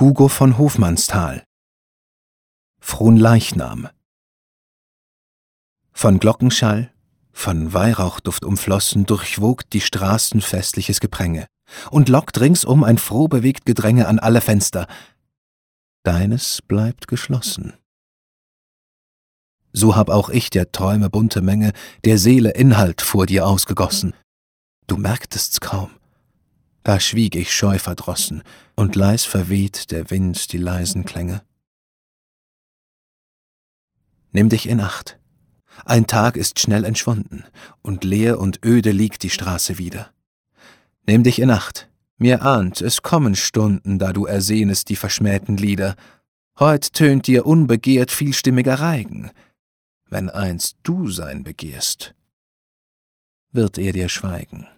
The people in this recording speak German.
Hugo von Hofmannsthal Fronleichnam Von Glockenschall, von Weihrauchduft umflossen, durchwogt die Straßen festliches Gepränge und lockt ringsum ein froh bewegt Gedränge an alle Fenster. Deines bleibt geschlossen. So hab auch ich der Träume bunte Menge, der Seele Inhalt vor dir ausgegossen. Du merktest's kaum. Da schwieg ich scheu verdrossen, und leis verweht der Wind die leisen Klänge. Nimm dich in Acht. Ein Tag ist schnell entschwunden, und leer und öde liegt die Straße wieder. Nimm dich in Acht. Mir ahnt, es kommen Stunden, da du ersehnest die verschmähten Lieder. Heut tönt dir unbegehrt vielstimmiger Reigen. Wenn einst du sein begehrst, wird er dir schweigen.